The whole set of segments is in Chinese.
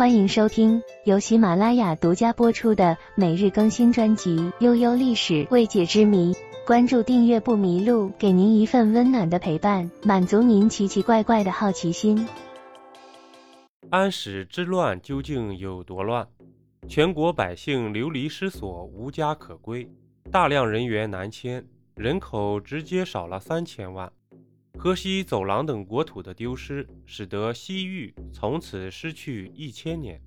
欢迎收听由喜马拉雅独家播出的每日更新专辑《悠悠历史未解之谜》。关注订阅不迷路，给您一份温暖的陪伴，满足您奇奇怪怪的好奇心。安史之乱究竟有多乱？全国百姓流离失所，无家可归，大量人员南迁，人口直接少了三千万。河西走廊等国土的丢失，使得西域从此失去一千年，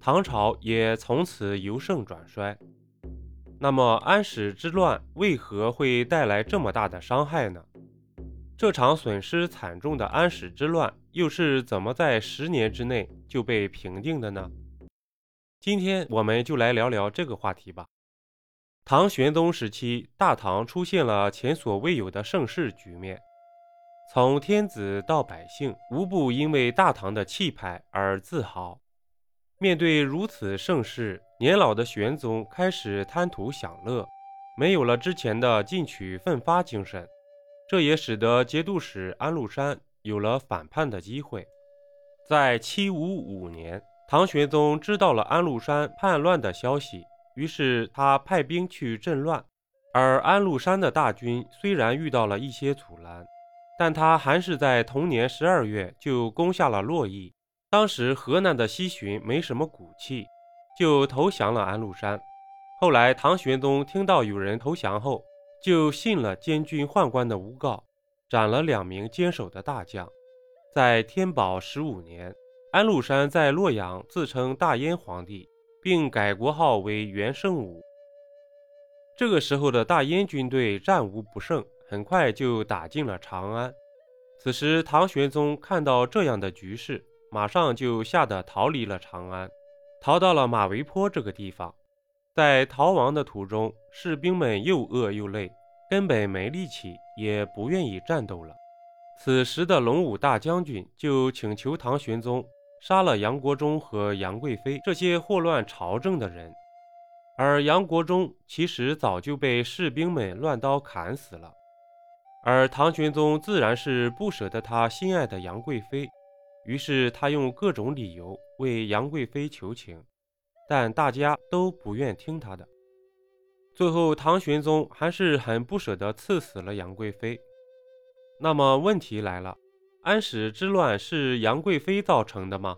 唐朝也从此由盛转衰。那么安史之乱为何会带来这么大的伤害呢？这场损失惨重的安史之乱又是怎么在十年之内就被平定的呢？今天我们就来聊聊这个话题吧。唐玄宗时期，大唐出现了前所未有的盛世局面。从天子到百姓，无不因为大唐的气派而自豪。面对如此盛世，年老的玄宗开始贪图享乐，没有了之前的进取奋发精神。这也使得节度使安禄山有了反叛的机会。在七五五年，唐玄宗知道了安禄山叛乱的消息，于是他派兵去镇乱。而安禄山的大军虽然遇到了一些阻拦。但他还是在同年十二月就攻下了洛邑。当时河南的西巡没什么骨气，就投降了安禄山。后来唐玄宗听到有人投降后，就信了监军宦官的诬告，斩了两名坚守的大将。在天宝十五年，安禄山在洛阳自称大燕皇帝，并改国号为元圣武。这个时候的大燕军队战无不胜。很快就打进了长安。此时，唐玄宗看到这样的局势，马上就吓得逃离了长安，逃到了马嵬坡这个地方。在逃亡的途中，士兵们又饿又累，根本没力气，也不愿意战斗了。此时的龙武大将军就请求唐玄宗杀了杨国忠和杨贵妃这些祸乱朝政的人，而杨国忠其实早就被士兵们乱刀砍死了。而唐玄宗自然是不舍得他心爱的杨贵妃，于是他用各种理由为杨贵妃求情，但大家都不愿听他的。最后，唐玄宗还是很不舍得赐死了杨贵妃。那么问题来了，安史之乱是杨贵妃造成的吗？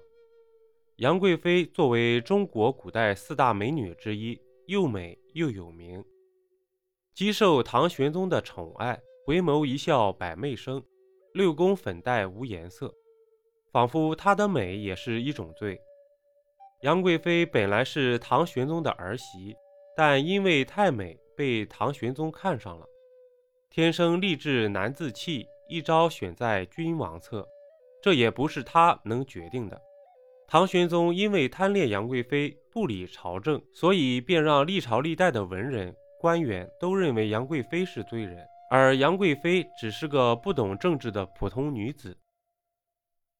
杨贵妃作为中国古代四大美女之一，又美又有名，极受唐玄宗的宠爱。回眸一笑百媚生，六宫粉黛无颜色，仿佛她的美也是一种罪。杨贵妃本来是唐玄宗的儿媳，但因为太美被唐玄宗看上了。天生丽质难自弃，一朝选在君王侧，这也不是他能决定的。唐玄宗因为贪恋杨贵妃，不理朝政，所以便让历朝历代的文人官员都认为杨贵妃是罪人。而杨贵妃只是个不懂政治的普通女子。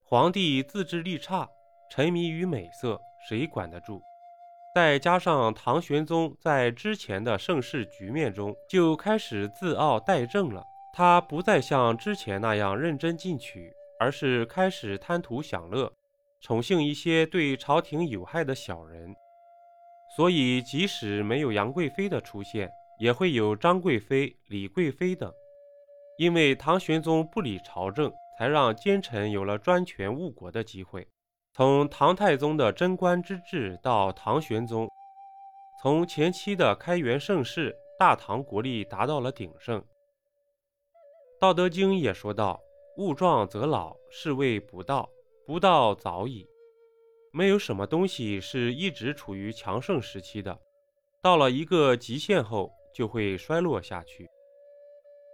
皇帝自制力差，沉迷于美色，谁管得住？再加上唐玄宗在之前的盛世局面中就开始自傲怠政了，他不再像之前那样认真进取，而是开始贪图享乐，宠幸一些对朝廷有害的小人。所以，即使没有杨贵妃的出现，也会有张贵妃、李贵妃等，因为唐玄宗不理朝政，才让奸臣有了专权误国的机会。从唐太宗的贞观之治到唐玄宗，从前期的开元盛世，大唐国力达到了鼎盛。《道德经》也说道：“物壮则老，是谓不道，不道早已。”没有什么东西是一直处于强盛时期的，到了一个极限后。就会衰落下去，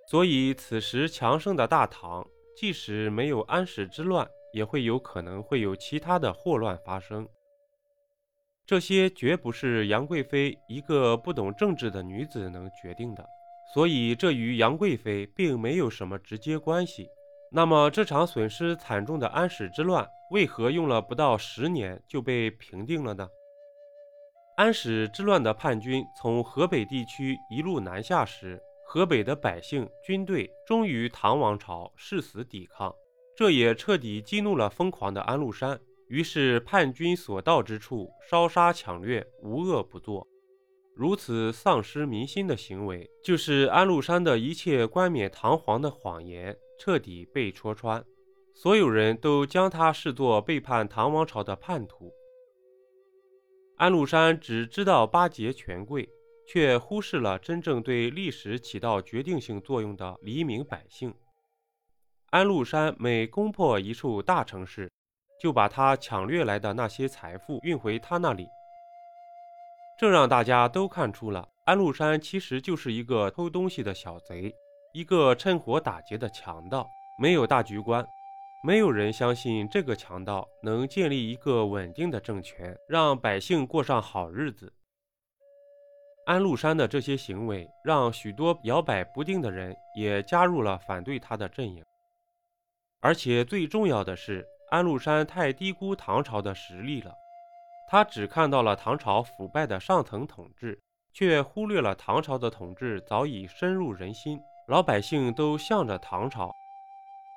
所以此时强盛的大唐，即使没有安史之乱，也会有可能会有其他的祸乱发生。这些绝不是杨贵妃一个不懂政治的女子能决定的，所以这与杨贵妃并没有什么直接关系。那么这场损失惨重的安史之乱，为何用了不到十年就被平定了呢？安史之乱的叛军从河北地区一路南下时，河北的百姓、军队忠于唐王朝，誓死抵抗，这也彻底激怒了疯狂的安禄山，于是叛军所到之处，烧杀抢掠，无恶不作。如此丧失民心的行为，就是安禄山的一切冠冕堂皇的谎言彻底被戳穿，所有人都将他视作背叛唐王朝的叛徒。安禄山只知道巴结权贵，却忽视了真正对历史起到决定性作用的黎民百姓。安禄山每攻破一处大城市，就把他抢掠来的那些财富运回他那里。这让大家都看出了安禄山其实就是一个偷东西的小贼，一个趁火打劫的强盗，没有大局观。没有人相信这个强盗能建立一个稳定的政权，让百姓过上好日子。安禄山的这些行为，让许多摇摆不定的人也加入了反对他的阵营。而且最重要的是，安禄山太低估唐朝的实力了。他只看到了唐朝腐败的上层统治，却忽略了唐朝的统治早已深入人心，老百姓都向着唐朝。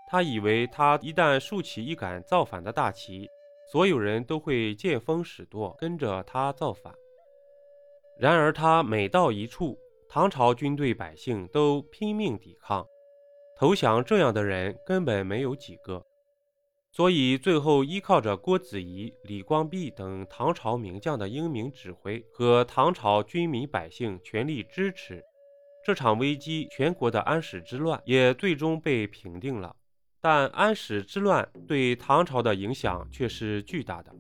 他以为他一旦竖起一杆造反的大旗，所有人都会见风使舵，跟着他造反。然而他每到一处，唐朝军队百姓都拼命抵抗，投降这样的人根本没有几个。所以最后依靠着郭子仪、李光弼等唐朝名将的英明指挥和唐朝军民百姓全力支持，这场危机，全国的安史之乱也最终被平定了。但安史之乱对唐朝的影响却是巨大的，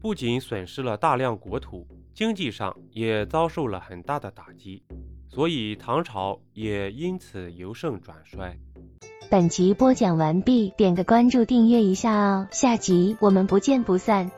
不仅损失了大量国土，经济上也遭受了很大的打击，所以唐朝也因此由盛转衰。本集播讲完毕，点个关注，订阅一下哦，下集我们不见不散。